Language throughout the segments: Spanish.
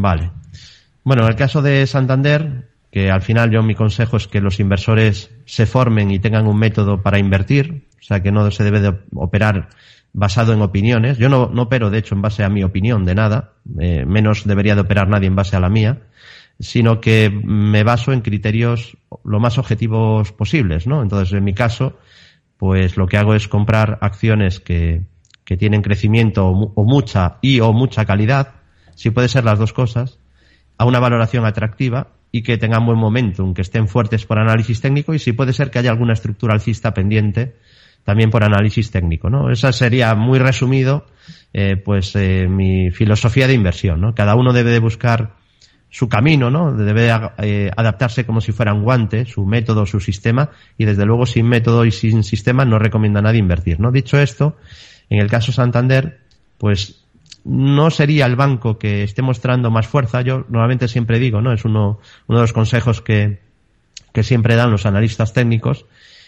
Vale. Bueno, en el caso de Santander, que al final yo mi consejo es que los inversores se formen y tengan un método para invertir, o sea que no se debe de operar basado en opiniones. Yo no, no opero, de hecho, en base a mi opinión de nada, eh, menos debería de operar nadie en base a la mía, sino que me baso en criterios lo más objetivos posibles, ¿no? Entonces, en mi caso, pues lo que hago es comprar acciones que, que tienen crecimiento o, mucha y o mucha calidad, si puede ser las dos cosas, a una valoración atractiva y que tengan buen momentum, que estén fuertes por análisis técnico y si puede ser que haya alguna estructura alcista pendiente también por análisis técnico, ¿no? Esa sería muy resumido, eh, pues eh, mi filosofía de inversión, ¿no? Cada uno debe de buscar su camino, ¿no? Debe eh, adaptarse como si fuera un guante, su método, su sistema, y desde luego sin método y sin sistema no recomienda nadie invertir, ¿no? Dicho esto, en el caso Santander, pues no sería el banco que esté mostrando más fuerza. Yo normalmente siempre digo, ¿no? Es uno, uno de los consejos que, que siempre dan los analistas técnicos,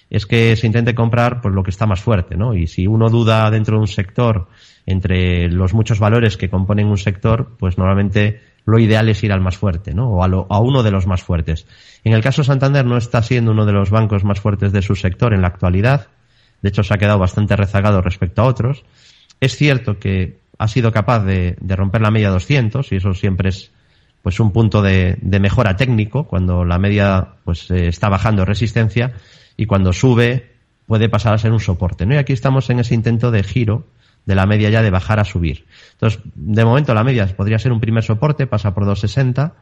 es que se intente comprar pues lo que está más fuerte, ¿no? Y si uno duda dentro de un sector entre los muchos valores que componen un sector, pues normalmente lo ideal es ir al más fuerte, ¿no? O a, lo, a uno de los más fuertes. En el caso Santander no está siendo uno de los bancos más fuertes de su sector en la actualidad. De hecho, se ha quedado bastante rezagado respecto a otros. Es cierto que ha sido capaz de, romper la media 200 y eso siempre es pues un punto de, mejora técnico cuando la media pues eh, está bajando resistencia y cuando sube puede pasar a ser un soporte ¿no? y aquí estamos en ese intento de giro de la media ya de bajar a subir entonces de momento la media podría ser un primer soporte pasa por 260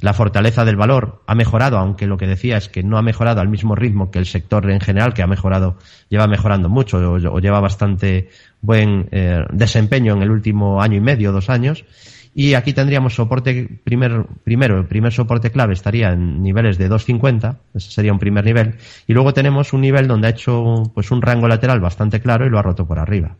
la fortaleza del valor ha mejorado, aunque lo que decía es que no ha mejorado al mismo ritmo que el sector en general, que ha mejorado, lleva mejorando mucho o, lleva bastante buen eh, desempeño en el último año y medio, dos años. Y aquí tendríamos soporte primer, primero, el primer soporte clave estaría en niveles de 2.50, ese sería un primer nivel. Y luego tenemos un nivel donde ha hecho pues un rango lateral bastante claro y lo ha roto por arriba.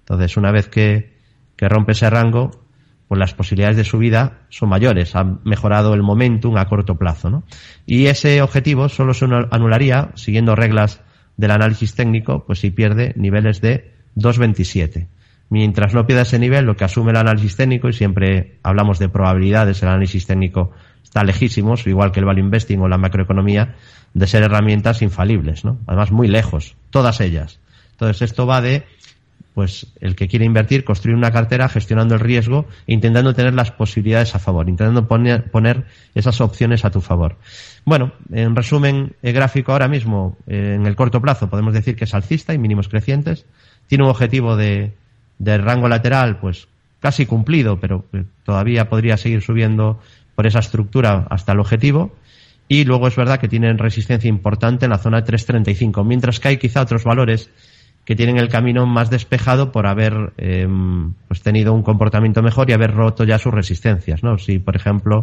Entonces, una vez que, que rompe ese rango, pues las posibilidades de subida son mayores. Ha mejorado el momentum a corto plazo, ¿no? Y ese objetivo solo se anularía, siguiendo reglas del análisis técnico, pues si pierde niveles de 2.27. Mientras no pierda ese nivel, lo que asume el análisis técnico, y siempre hablamos de probabilidades, el análisis técnico está lejísimos, igual que el value investing o la macroeconomía, de ser herramientas infalibles, ¿no? Además, muy lejos, todas ellas. Entonces, esto va de pues el que quiere invertir, construir una cartera gestionando el riesgo e intentando tener las posibilidades a favor, intentando poner, esas opciones a tu favor. Bueno, en resumen el gráfico ahora mismo, eh, en el corto plazo, podemos decir que es alcista y mínimos crecientes. Tiene un objetivo de, de rango lateral, pues casi cumplido, pero todavía podría seguir subiendo por esa estructura hasta el objetivo. Y luego es verdad que tienen resistencia importante en la zona de 3.35, mientras que hay quizá otros valores que tienen el camino más despejado por haber em, pues tenido un comportamiento mejor y haber roto ya sus resistencias, ¿no? Si, por ejemplo,